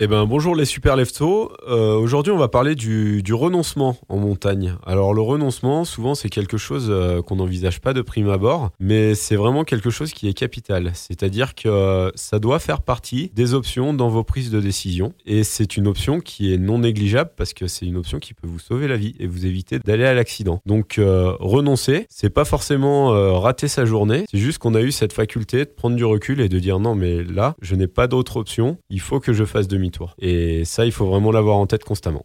Eh ben bonjour les super leftos. Euh, Aujourd'hui on va parler du, du, renoncement en montagne. Alors le renoncement souvent c'est quelque chose euh, qu'on n'envisage pas de prime abord, mais c'est vraiment quelque chose qui est capital. C'est-à-dire que euh, ça doit faire partie des options dans vos prises de décision et c'est une option qui est non négligeable parce que c'est une option qui peut vous sauver la vie et vous éviter d'aller à l'accident. Donc renoncer, c'est pas forcément rater sa journée, c'est juste qu'on a eu cette faculté de prendre du recul et de dire non mais là je n'ai pas d'autre option, il faut que je fasse demi Et ça, il faut vraiment l'avoir en tête constamment.